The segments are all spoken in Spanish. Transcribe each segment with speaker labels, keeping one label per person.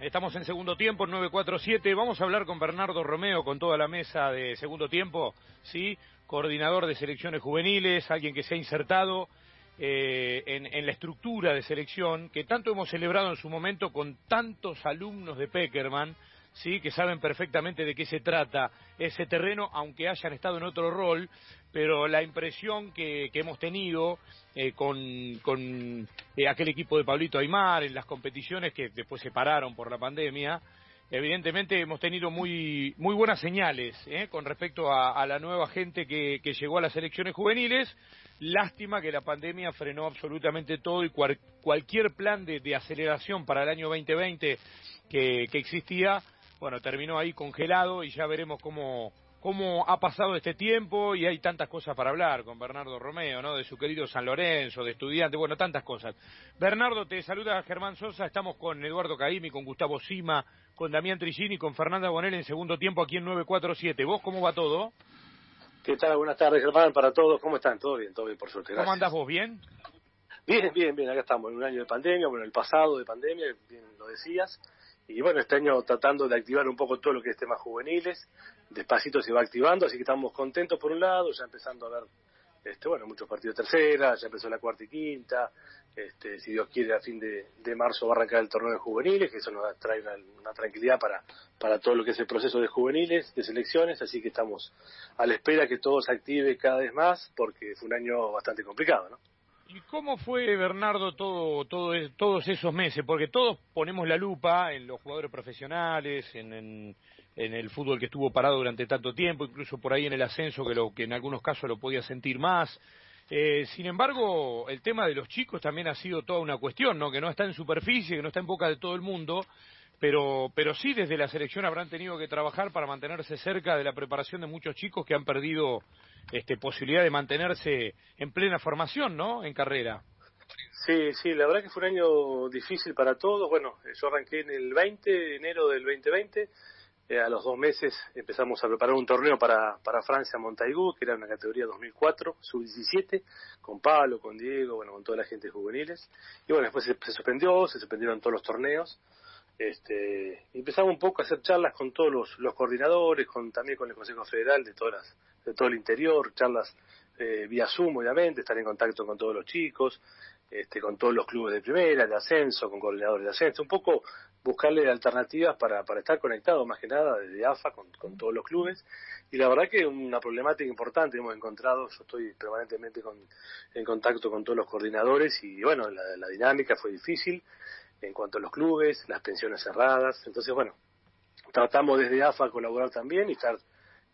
Speaker 1: Estamos en segundo tiempo, 947. Vamos a hablar con Bernardo Romeo, con toda la mesa de segundo tiempo, ¿sí? Coordinador de selecciones juveniles, alguien que se ha insertado eh, en, en, la estructura de selección, que tanto hemos celebrado en su momento con tantos alumnos de Peckerman, ¿sí? que saben perfectamente de qué se trata ese terreno, aunque hayan estado en otro rol, pero la impresión que, que hemos tenido eh, con, eh, aquel equipo de Pablito Aymar en las competiciones que después se pararon por la pandemia, evidentemente hemos tenido muy, muy buenas señales ¿eh? con respecto a, a, la nueva gente que, que, llegó a las elecciones juveniles. Lástima que la pandemia frenó absolutamente todo y cual, cualquier plan de, de, aceleración para el año 2020 que, que existía bueno, terminó ahí congelado y ya veremos cómo, cómo ha pasado este tiempo y hay tantas cosas para hablar con Bernardo Romeo, ¿no? De su querido San Lorenzo, de estudiante, bueno, tantas cosas. Bernardo, te saluda Germán Sosa, estamos con Eduardo Caimi, con Gustavo Sima, con Damián Trigini, con Fernanda Bonel en segundo tiempo aquí en 947. ¿Vos cómo va todo?
Speaker 2: ¿Qué tal? Buenas tardes, Germán, para todos. ¿Cómo están? ¿Todo bien? Todo bien, por suerte.
Speaker 1: Gracias. ¿Cómo andás vos? ¿Bien?
Speaker 2: Bien, bien, bien. Acá estamos en un año de pandemia, bueno, el pasado de pandemia, bien lo decías y bueno, este año tratando de activar un poco todo lo que es temas juveniles, despacito se va activando, así que estamos contentos por un lado, ya empezando a ver, este, bueno, muchos partidos de tercera, ya empezó la cuarta y quinta, este, si Dios quiere a fin de, marzo va a arrancar el torneo de juveniles, que eso nos trae una, una, tranquilidad para, para todo lo que es el proceso de juveniles, de selecciones, así que estamos a la espera que todo se active cada vez más, porque fue un año bastante complicado, ¿no?
Speaker 1: ¿Y cómo fue, Bernardo, todo, todo, todos esos meses? Porque todos ponemos la lupa en los jugadores profesionales, en, el fútbol que estuvo parado durante tanto tiempo, incluso por ahí en el ascenso, que, lo, que en algunos casos lo podía sentir más. Eh, sin embargo, el tema de los chicos también ha sido toda una cuestión, ¿no? Que no está en superficie, que no está en boca de todo el mundo, pero, pero sí desde la selección habrán tenido que trabajar para mantenerse cerca de la preparación de muchos chicos que han perdido este, posibilidad de mantenerse en plena formación, ¿no? En carrera.
Speaker 2: Sí, sí, la verdad que fue un año difícil para todos. Bueno, yo arranqué en el 20 de enero del 2020. Eh, a los dos meses empezamos a preparar un torneo para, para Francia Montaigú, que era una categoría 2004, sub-17, con Pablo, con Diego, bueno, con toda la gente juveniles. Y bueno, después se, se suspendió, se suspendieron todos los torneos este, empezamos un poco a hacer charlas con todos los, los coordinadores, con también con el Consejo Federal de todas las, de todo el interior, charlas eh, vía Zoom obviamente, estar en contacto con todos los chicos, este, con todos los clubes de primera, de ascenso, con coordinadores de ascenso, un poco buscarle alternativas para, para estar conectado más que nada desde AFA con, con todos los clubes y la verdad que una problemática importante hemos encontrado, yo estoy permanentemente con, en contacto con todos los coordinadores y bueno, la, la dinámica fue difícil, en cuanto a los clubes, las pensiones cerradas. Entonces, bueno, tratamos desde AFA colaborar también y estar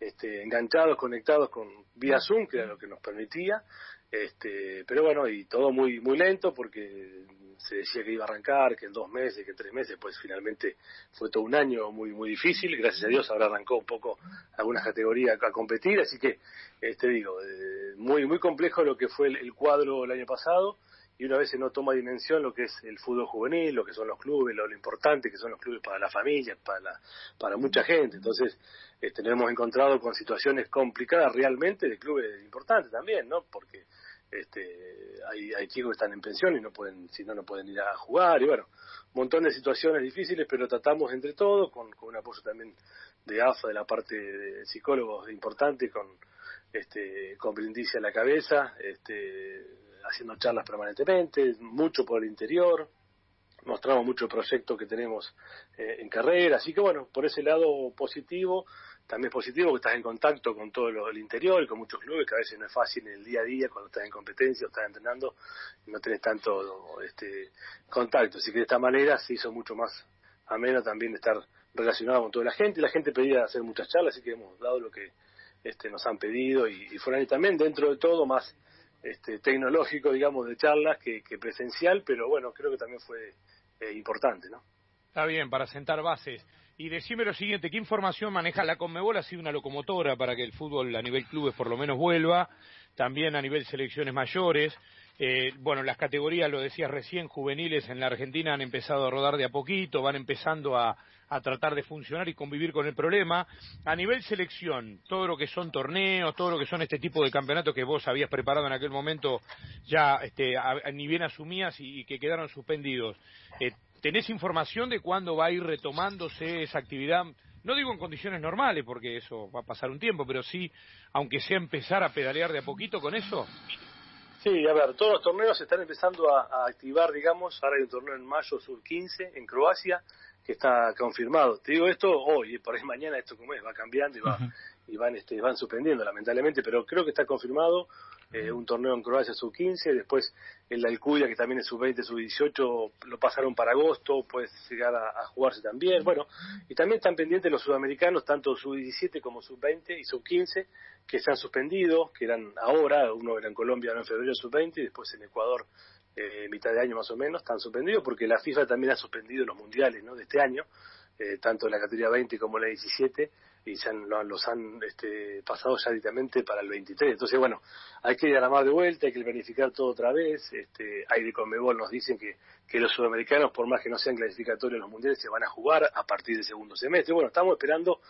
Speaker 2: este, enganchados, conectados con vía Zoom, que era lo que nos permitía. Este, pero bueno, y todo muy muy lento porque se decía que iba a arrancar, que en dos meses, que en tres meses, pues finalmente fue todo un año muy muy difícil. Gracias a Dios ahora arrancó un poco algunas categorías a competir, así que, este digo, eh, muy muy complejo lo que fue el, el cuadro el año pasado y una vez se no toma dimensión lo que es el fútbol juvenil, lo que son los clubes, lo, importante que son los clubes para la familia, para, la, para mucha gente. Entonces, este, nos hemos encontrado con situaciones complicadas realmente de clubes importantes también, ¿no? Porque este, hay, chicos que están en pensión y no pueden, si no, no pueden ir a jugar, y bueno, un montón de situaciones difíciles, pero tratamos entre todos, con, con un apoyo también de AFA, de la parte de psicólogos importante, con, este, con brindicia a la cabeza, este, haciendo charlas permanentemente, mucho por el interior, mostramos mucho el proyecto que tenemos eh, en carrera, así que bueno, por ese lado positivo, también es positivo que estás en contacto con todo lo, el interior y con muchos clubes, que a veces no es fácil en el día a día cuando estás en competencia o estás entrenando y no tenés tanto este contacto, así que de esta manera se hizo mucho más ameno también estar relacionado con toda la gente, la gente pedía hacer muchas charlas, así que hemos dado lo que este, nos han pedido y, y fueron ahí también dentro de todo más este, tecnológico, digamos, de charlas que, que, presencial, pero bueno, creo que también fue eh, importante, ¿no?
Speaker 1: Está bien, para sentar bases. Y decime lo siguiente, ¿qué información maneja la Conmebol? Ha sido una locomotora para que el fútbol a nivel clubes por lo menos vuelva, también a nivel selecciones mayores. Eh, bueno, las categorías, lo decías recién, juveniles en la Argentina han empezado a rodar de a poquito, van empezando a, a tratar de funcionar y convivir con el problema. A nivel selección, todo lo que son torneos, todo lo que son este tipo de campeonatos que vos habías preparado en aquel momento, ya este, a, ni bien asumías y, y, que quedaron suspendidos. Eh, ¿tenés información de cuándo va a ir retomándose esa actividad? No digo en condiciones normales, porque eso va a pasar un tiempo, pero sí, aunque sea empezar a pedalear de a poquito con eso.
Speaker 2: Sí, a ver, todos los torneos se están empezando a, activar, digamos. Ahora hay un torneo en mayo, Sur 15, en Croacia, que está confirmado. Te digo esto hoy, por ahí mañana esto como es, va cambiando y va, y van, este, van suspendiendo lamentablemente, pero creo que está confirmado eh, un torneo en Croacia sub-15, después el Alcuya, que también es sub-20, sub-18, lo pasaron para agosto, puede llegar a, jugarse también, bueno, y también están pendientes los sudamericanos, tanto sub-17 como sub-20 y sub-15, que se han suspendido, que eran ahora, uno era en Colombia, en febrero sub-20, y después en Ecuador, eh, mitad de año más o menos, están suspendidos, porque la FIFA también ha suspendido los mundiales ¿no? de este año, eh, tanto la categoría 20 como la 17, y se han, los han este, pasado ya directamente para el 23. Entonces, bueno, hay que llamar de vuelta, hay que verificar todo otra vez. Este, hay de Conmebol nos dicen que, que los sudamericanos, por más que no sean clasificatorios los mundiales, se van a jugar a partir del segundo semestre. Bueno, estamos esperando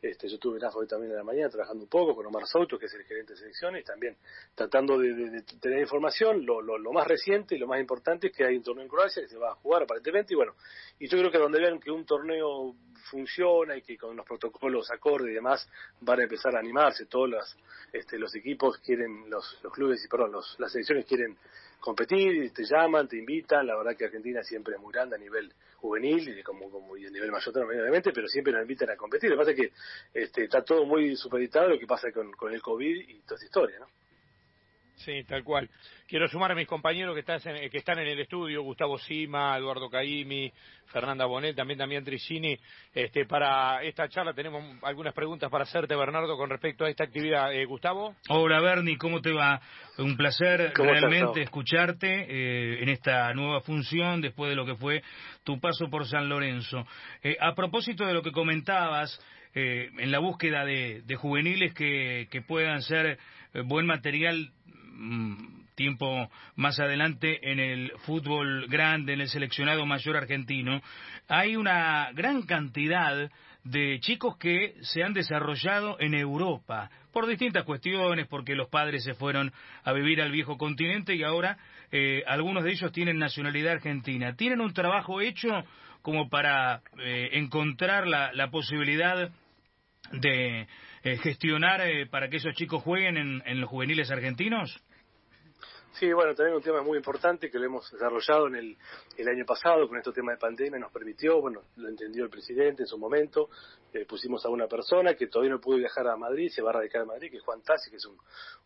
Speaker 2: este, yo estuve hoy también en la mañana trabajando un poco con Omar Souto, que es el gerente de selecciones, también tratando de, tener información. Lo, lo, lo, más reciente y lo más importante es que hay un torneo en Croacia que se va a jugar aparentemente. Y bueno, y yo creo que donde vean que un torneo funciona y que con los protocolos acorde y demás van a empezar a animarse. Todos los, este, los equipos quieren, los, los clubes y perdón, los, las selecciones quieren competir, te llaman, te invitan. La verdad que Argentina siempre es muy grande a nivel juvenil y como, como y a nivel mayor también obviamente, pero siempre nos invitan a competir. Lo que pasa es que este, está todo muy supeditado lo que pasa con, con el COVID y toda esa historia, ¿no?
Speaker 1: Sí, tal cual. Quiero sumar a mis compañeros que, están en, que están en el estudio, Gustavo Sima, Eduardo Caimi, Fernanda Bonet, también Damián Tricini. Este, para esta charla tenemos algunas preguntas para hacerte, Bernardo, con respecto a esta actividad. Eh, Gustavo.
Speaker 3: Hola, Bernie, ¿cómo te va? Un placer realmente escucharte eh, en esta nueva función después de lo que fue tu paso por San Lorenzo. Eh, a propósito de lo que comentabas, en la búsqueda de, juveniles que, que puedan ser buen material tiempo más adelante en el fútbol grande, en el seleccionado mayor argentino, hay una gran cantidad de chicos que se han desarrollado en Europa por distintas cuestiones, porque los padres se fueron a vivir al viejo continente y ahora eh, algunos de ellos tienen nacionalidad argentina. Tienen un trabajo hecho como para eh, encontrar la, posibilidad de eh, gestionar para que esos chicos jueguen en los juveniles argentinos.
Speaker 2: Sí, bueno, también un tema muy importante que lo hemos desarrollado en el, el año pasado con este tema de pandemia, nos permitió, bueno, lo entendió el presidente en su momento, eh, pusimos a una persona que todavía no pudo viajar a Madrid, se va a radicar en Madrid, que es Juan Tassi, que es un,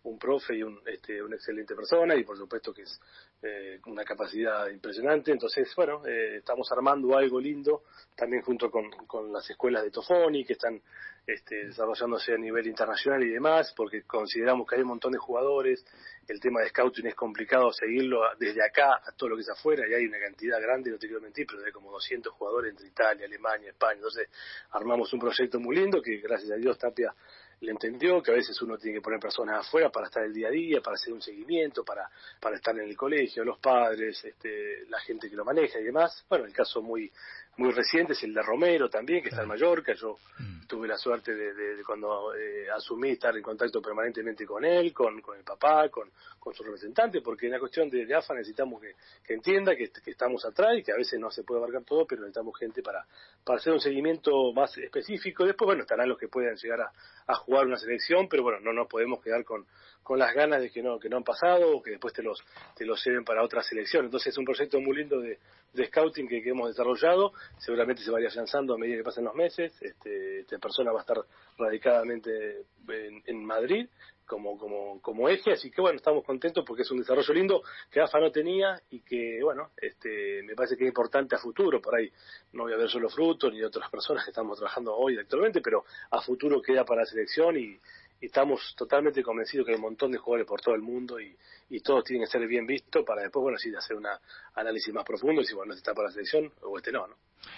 Speaker 2: un profe y un, este, una excelente persona y por supuesto que es eh, una capacidad impresionante. Entonces, bueno, eh, estamos armando algo lindo también junto con, con las escuelas de Tofoni que están este, desarrollándose a nivel internacional y demás, porque consideramos que hay un montón de jugadores, el tema de scouting es complicado seguirlo desde acá a todo lo que es afuera, y hay una cantidad grande, no te quiero mentir, pero de como 200 jugadores entre Italia, Alemania, España, entonces armamos un proyecto muy lindo que gracias a Dios Tapia le entendió que a veces uno tiene que poner personas afuera para estar el día a día, para hacer un seguimiento, para, para estar en el colegio, los padres, este, la gente que lo maneja y demás. Bueno, el caso muy muy reciente es el de Romero también, que está en Mallorca. Yo mm. tuve la suerte de, cuando eh, asumí estar en contacto permanentemente con él, con, con el papá, con, con su representante, porque en la cuestión de, AFA necesitamos que, que entienda que, que, estamos atrás y que a veces no se puede abarcar todo, pero necesitamos gente para, para hacer un seguimiento más específico. Después, bueno, estarán los que puedan llegar a, a jugar una selección, pero bueno, no nos podemos quedar con, con las ganas de que no que no han pasado o que después te los te los lleven para otra selección. Entonces es un proyecto muy lindo de, de scouting que, hemos desarrollado. Seguramente se va a ir afianzando a medida que pasen los meses. Este, esta persona va a estar radicadamente en, en Madrid como, como, como eje, así que bueno, estamos contentos porque es un desarrollo lindo que AFA no tenía y que bueno, este, me parece que es importante a futuro, por ahí no voy a ver solo frutos ni otras personas que estamos trabajando hoy actualmente, pero a futuro queda para la selección y, estamos totalmente convencidos que hay un montón de jugadores por todo el mundo y, y todos tienen que ser bien vistos para después, bueno, sí, hacer un análisis más profundo y si, bueno, este está para la selección o este no, ¿no?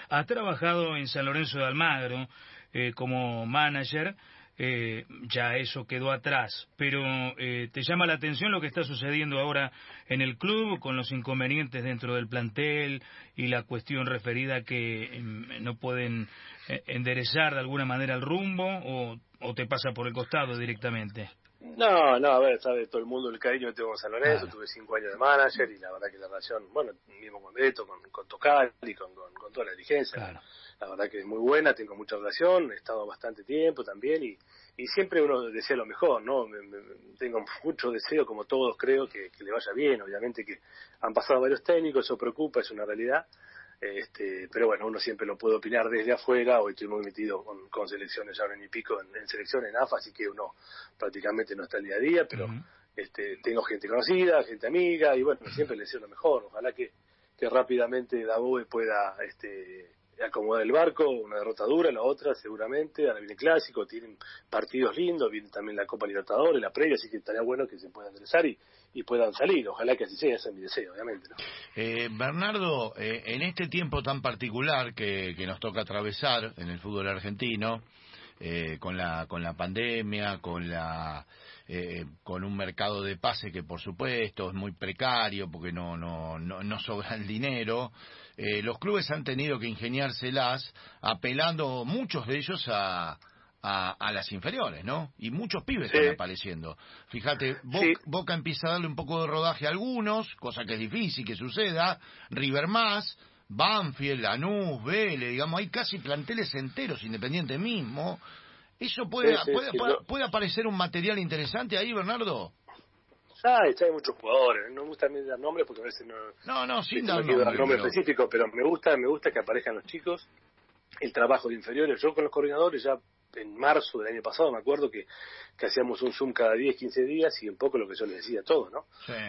Speaker 3: Has trabajado en San Lorenzo de Almagro eh, como manager eh, ya eso quedó atrás. Pero eh, ¿te llama la atención lo que está sucediendo ahora en el club con los inconvenientes dentro del plantel y la cuestión referida que em, no pueden eh, enderezar de alguna manera el rumbo o, o te pasa por el costado directamente?
Speaker 2: No, no, a ver, sabe todo el mundo el cariño que tengo con San Lorenzo, tuve cinco años de manager y la verdad que la relación, bueno, mismo con Beto, con, con Tocal y con, con, toda la dirigencia, la verdad que es muy buena, tengo mucha relación, he estado bastante tiempo también y, y siempre uno desea lo mejor, ¿no? tengo mucho deseo, como todos creo, que, que le vaya bien, obviamente que han pasado varios técnicos, eso preocupa, es una realidad este, pero bueno, uno siempre lo puede opinar desde afuera. Hoy estoy muy metido con, selecciones ahora en y pico en, en selecciones en AFA, así que uno prácticamente no está el día a día, pero este, tengo gente conocida, gente amiga, y bueno, siempre le deseo lo mejor. Ojalá que, que rápidamente Dabove pueda este, acomodar el barco, una derrota dura, la otra seguramente, ahora viene clásico, tienen partidos lindos, viene también la Copa Libertadores, la previa, así que estaría bueno que se puedan ingresar y, y puedan salir, ojalá que así sea, ese es mi deseo, obviamente.
Speaker 4: Eh, Bernardo, eh, en este tiempo tan particular que, que, nos toca atravesar en el fútbol argentino, eh, con la con la pandemia, con la eh, con un mercado de pase que por supuesto es muy precario porque no no no, no sobra el dinero. Eh, los clubes han tenido que ingeniárselas apelando muchos de ellos a, a, las inferiores, ¿no? Y muchos pibes están apareciendo. Fíjate, Boca, empieza a darle un poco de rodaje a algunos, cosa que es difícil que suceda, River más, Banfield, Lanús, Vélez, digamos, hay casi planteles enteros, Independiente mismo. ¿Eso puede, puede, puede, aparecer un material interesante ahí, Bernardo?
Speaker 2: hay, hay muchos jugadores, no me gusta dar nombres porque a veces no...
Speaker 4: No, no, sin dar
Speaker 2: nombres específicos, pero me gusta, me gusta que aparezcan los chicos, el trabajo de inferiores. Yo con los coordinadores ya en marzo del año pasado, me acuerdo que, que hacíamos un Zoom cada 10, 15 días y un poco lo que yo les decía a todos, ¿no?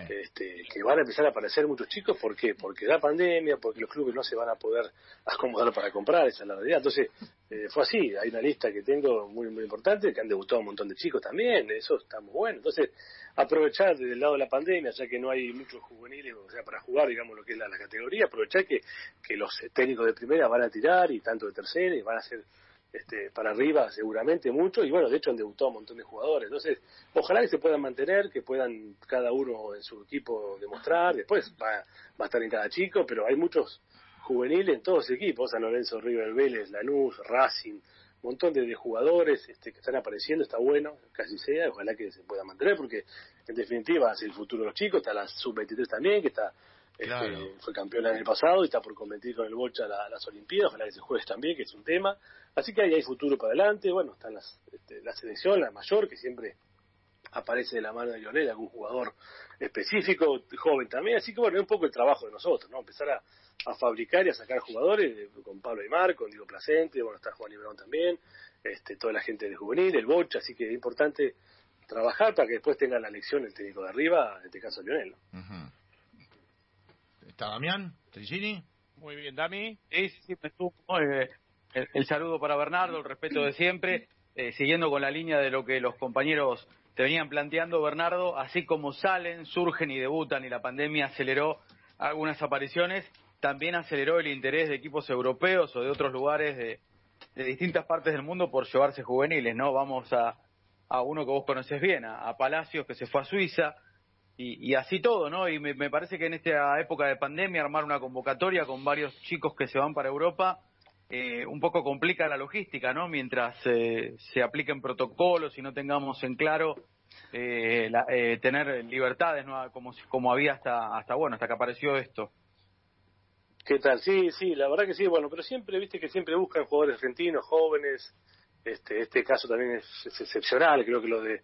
Speaker 2: Este, que van a empezar a aparecer muchos chicos, ¿por qué? Porque da pandemia, porque los clubes no se van a poder acomodar para comprar, esa es la realidad. Entonces, eh, fue así, hay una lista que tengo muy, muy importante, que han debutado un montón de chicos también, eso está muy bueno. Entonces, aprovechar desde el lado de la pandemia, ya que no hay muchos juveniles, o sea, para jugar, digamos, lo que es la, la categoría, aprovechar que, que los técnicos de primera van a tirar y tanto de tercera y van a ser este, para arriba seguramente mucho y bueno, de hecho han debutado un montón de jugadores. Entonces, ojalá que se puedan mantener, que puedan cada uno en su equipo demostrar, después va, va a estar en cada chico, pero hay muchos juveniles en todos los equipos, San Lorenzo, River Vélez, Lanús, Racing, un montón de, jugadores este, que están apareciendo, está bueno, casi sea, ojalá que se pueda mantener, porque en definitiva es el futuro de los chicos, está la sub-23 también, que está este, fue campeón el año pasado y está por competir con el Bocha a las Olimpiadas, ojalá que se juegue también, que es un tema. Así que ahí hay futuro para adelante. Bueno, están las, este, la selección, la mayor, que siempre aparece de la mano de Lionel, algún jugador específico, joven también. Así que bueno, es un poco el trabajo de nosotros, ¿no? Empezar a, fabricar y a sacar jugadores, eh, con Pablo Aymar, con Diego Placente, bueno, está Juan Librón también, este, toda la gente de juvenil, el Bocha, así que es importante trabajar para que después tengan la lección el técnico de arriba, en este caso Lionel. ¿no?
Speaker 4: ¿Está Damián? ¿Tricini?
Speaker 1: Muy bien, Dami.
Speaker 5: Sí, sí, eh, el, saludo para Bernardo, el respeto de siempre. Eh, siguiendo con la línea de lo que los compañeros te venían planteando, Bernardo, así como salen, surgen y debutan y la pandemia aceleró algunas apariciones, también aceleró el interés de equipos europeos o de otros lugares de, distintas partes del mundo por llevarse juveniles, ¿no? Vamos a, a uno que vos conoces bien, a Palacios, que se fue a Suiza, y, y, así todo, ¿no? Y me, parece que en esta época de pandemia armar una convocatoria con varios chicos que se van para Europa eh, un poco complica la logística, ¿no? Mientras eh, se apliquen protocolos y no tengamos en claro eh, la, eh, tener libertades, ¿no? Como, como había hasta, hasta, bueno, hasta que apareció esto.
Speaker 2: ¿Qué tal? Sí, sí, la verdad que sí, bueno, pero siempre, viste que siempre buscan jugadores argentinos, jóvenes, este, este caso también es excepcional, creo que lo de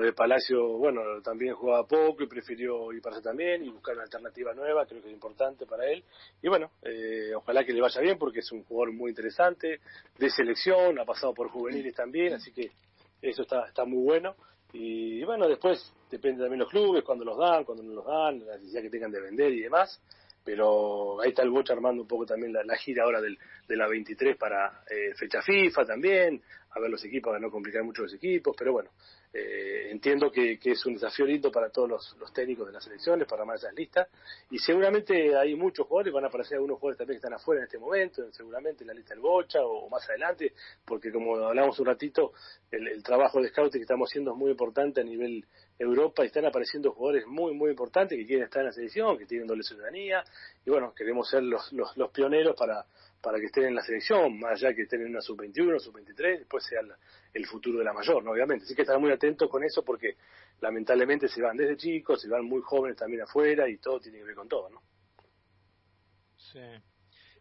Speaker 2: de Palacio, bueno, también jugaba poco y prefirió ir para también y buscar una alternativa nueva, creo que es importante para él. Y bueno, eh, ojalá que le vaya bien porque es un jugador muy interesante, de selección, ha pasado por juveniles también, así que eso está, está muy bueno. Y, bueno, después depende también los clubes, cuando los dan, cuando no los dan, la necesidad que tengan de vender y demás. Pero ahí está el Bocha armando un poco también la, gira ahora del, de la 23 para eh, fecha FIFA también, a ver los equipos, a no complicar mucho los equipos, pero bueno, eh, entiendo que, es un desafío lindo para todos los, técnicos de las selecciones para armar esas listas y seguramente hay muchos jugadores, van a aparecer algunos jugadores también que están afuera en este momento, seguramente en la lista del Bocha o, más adelante, porque como hablamos un ratito, el, trabajo de scouting que estamos haciendo es muy importante a nivel Europa y están apareciendo jugadores muy, muy importantes que quieren estar en la selección, que tienen doble ciudadanía y bueno, queremos ser los, los, los pioneros para para que estén en la selección, más allá que estén en una sub-21, sub-23, después sea el futuro de la mayor, ¿no? obviamente. Así que estar muy atentos con eso porque lamentablemente se van desde chicos, se van muy jóvenes también afuera y todo tiene que ver con todo, ¿no?
Speaker 1: Sí.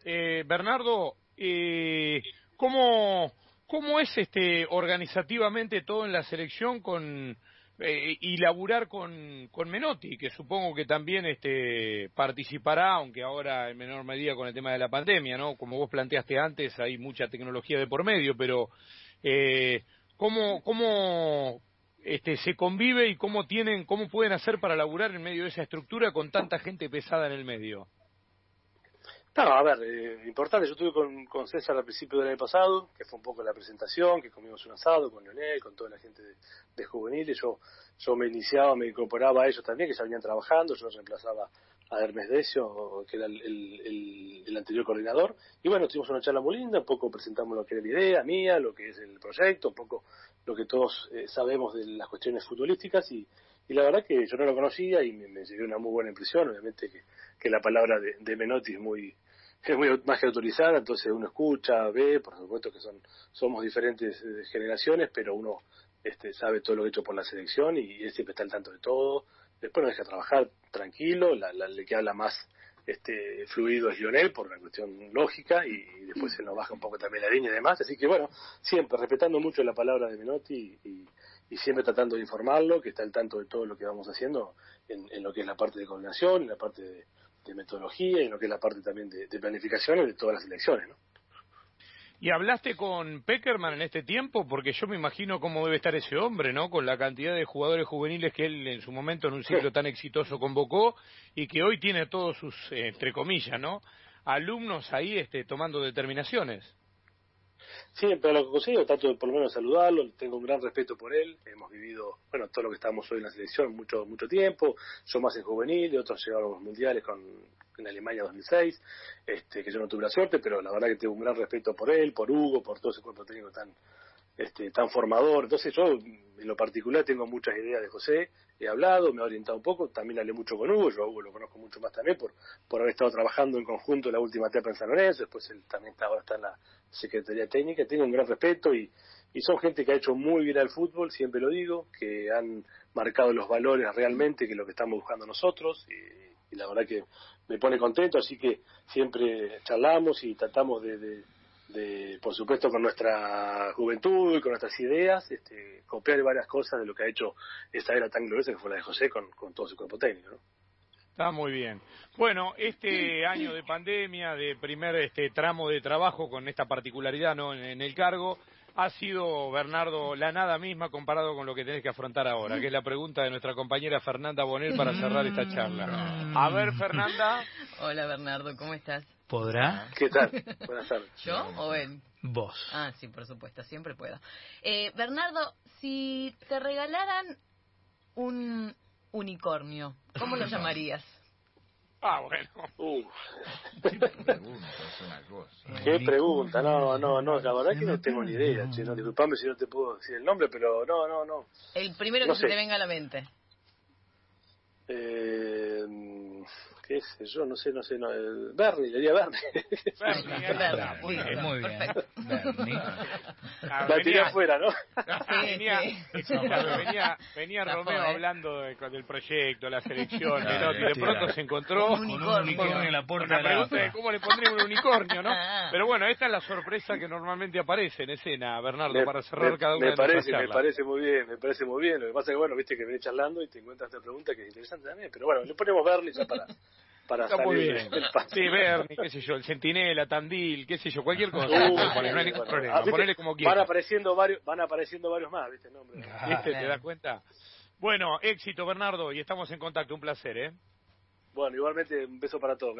Speaker 1: Eh, Bernardo, eh, ¿cómo, ¿cómo es este organizativamente todo en la selección con eh, y laburar con, con Menotti, que supongo que también este, participará, aunque ahora en menor medida con el tema de la pandemia, ¿no? Como vos planteaste antes, hay mucha tecnología de por medio, pero eh, ¿cómo, este, se convive y cómo tienen, cómo pueden hacer para laburar en medio de esa estructura con tanta gente pesada en el medio?
Speaker 2: No, a ver, eh, importante, yo estuve con, con, César al principio del año pasado, que fue un poco la presentación, que comimos un asado con Leonel, con toda la gente de, de juveniles, yo, yo me iniciaba, me incorporaba a ellos también, que ya venían trabajando, yo reemplazaba a Hermes Decio, que era el, el, anterior coordinador, y bueno, tuvimos una charla muy linda, un poco presentamos lo que era la idea mía, lo que es el proyecto, un poco lo que todos eh, sabemos de las cuestiones futbolísticas, y, y la verdad que yo no lo conocía y me, me llevé una muy buena impresión, obviamente que, que la palabra de, de Menotti es muy es muy más que autorizada, entonces uno escucha, ve, por supuesto que son somos diferentes eh, generaciones, pero uno este, sabe todo lo hecho por la selección y él siempre está al tanto de todo. Después nos deja trabajar tranquilo, la, la, que habla más este, fluido es Lionel por una cuestión lógica y, después se nos baja un poco también la línea y demás. Así que bueno, siempre respetando mucho la palabra de Menotti y, y, siempre tratando de informarlo, que está al tanto de todo lo que vamos haciendo en, en lo que es la parte de coordinación, en la parte de de metodología y lo que es la parte también de, de planificación de todas las elecciones, ¿no?
Speaker 1: ¿Y hablaste con Peckerman en este tiempo? Porque yo me imagino cómo debe estar ese hombre, ¿no? Con la cantidad de jugadores juveniles que él en su momento en un ciclo tan exitoso convocó y que hoy tiene todos sus, eh, entre comillas, ¿no? Alumnos ahí este, tomando determinaciones.
Speaker 2: Siempre lo que consigo, trato de por lo menos saludarlo, tengo un gran respeto por él, hemos vivido, bueno, todo lo que estamos hoy en la selección mucho mucho tiempo, yo más en juvenil, otros llegaron a los mundiales con en Alemania 2006, este, que yo no tuve la suerte, pero la verdad que tengo un gran respeto por él, por Hugo, por todo ese cuerpo técnico tan este, tan formador. Entonces yo, en lo particular, tengo muchas ideas de José, he hablado, me he orientado un poco, también hablé mucho con Hugo, yo Hugo lo conozco mucho más también por, por haber estado trabajando en conjunto la última etapa en San Lorenzo, después él también está, ahora está en la Secretaría Técnica, tengo un gran respeto y, y son gente que ha hecho muy bien al fútbol, siempre lo digo, que han marcado los valores realmente, que es lo que estamos buscando nosotros, y, la verdad que me pone contento, así que siempre charlamos y tratamos de de, por supuesto, con nuestra juventud y con nuestras ideas, este, copiar varias cosas de lo que ha hecho esta era tan gloriosa que fue la de José con, con todo su cuerpo técnico. ¿no?
Speaker 1: Está muy bien. Bueno, este año de pandemia, de primer este tramo de trabajo con esta particularidad ¿no? en, el cargo, ha sido, Bernardo, la nada misma comparado con lo que tenés que afrontar ahora, que es la pregunta de nuestra compañera Fernanda Bonel para cerrar esta charla. A ver, Fernanda.
Speaker 6: Hola, Bernardo, ¿cómo estás?
Speaker 3: ¿Podrá?
Speaker 2: ¿Qué tal? Buenas tardes.
Speaker 6: ¿Yo o él?
Speaker 3: Vos.
Speaker 6: Ah, sí, por supuesto, siempre puedo. Eh, Bernardo, si te regalaran un unicornio, ¿cómo lo llamarías?
Speaker 1: Ah, bueno.
Speaker 2: Qué pregunta, es una cosa. Qué pregunta, no, no, no, la verdad que no tengo ni idea, che, no, disculpame si no te puedo decir el nombre, pero no, no, no.
Speaker 6: El primero que se te venga a la mente.
Speaker 2: Eh, qué sé yo, no sé, no sé, no, el Bernie, le diría Bernie.
Speaker 3: Bernie, muy bien, muy bien. Bernie.
Speaker 2: La tiré afuera, ¿no?
Speaker 1: venía, venía, venía Romeo ¿eh? hablando de, del proyecto, la selección, claro, y de pronto se encontró
Speaker 6: un unicornio,
Speaker 3: en la puerta
Speaker 1: la pregunta de cómo le pondría un unicornio, ¿no? Ah. Pero bueno, esta es la sorpresa que normalmente aparece en escena, Bernardo, para cerrar
Speaker 2: me,
Speaker 1: cada una
Speaker 2: me
Speaker 1: de
Speaker 2: parece. Me parece muy bien, me parece muy bien. Lo que pasa es que, bueno, viste que venís charlando y te encuentras esta pregunta que es interesante también. Pero bueno, le ponemos Bernie ya para para
Speaker 1: Está
Speaker 2: salir
Speaker 1: muy bien.
Speaker 2: del
Speaker 1: Sí, Bernie, qué sé yo, el Centinela, Tandil, qué sé yo, cualquier cosa. Uh, no hay ningún problema.
Speaker 2: Ah,
Speaker 1: Ponele como quieras.
Speaker 2: Van apareciendo varios, van apareciendo varios más, ¿viste? Nombre.
Speaker 1: ¿Viste? ¿Te das cuenta? Bueno, éxito, Bernardo, y estamos en contacto. Un placer, ¿eh?
Speaker 2: Bueno, igualmente un beso para todos.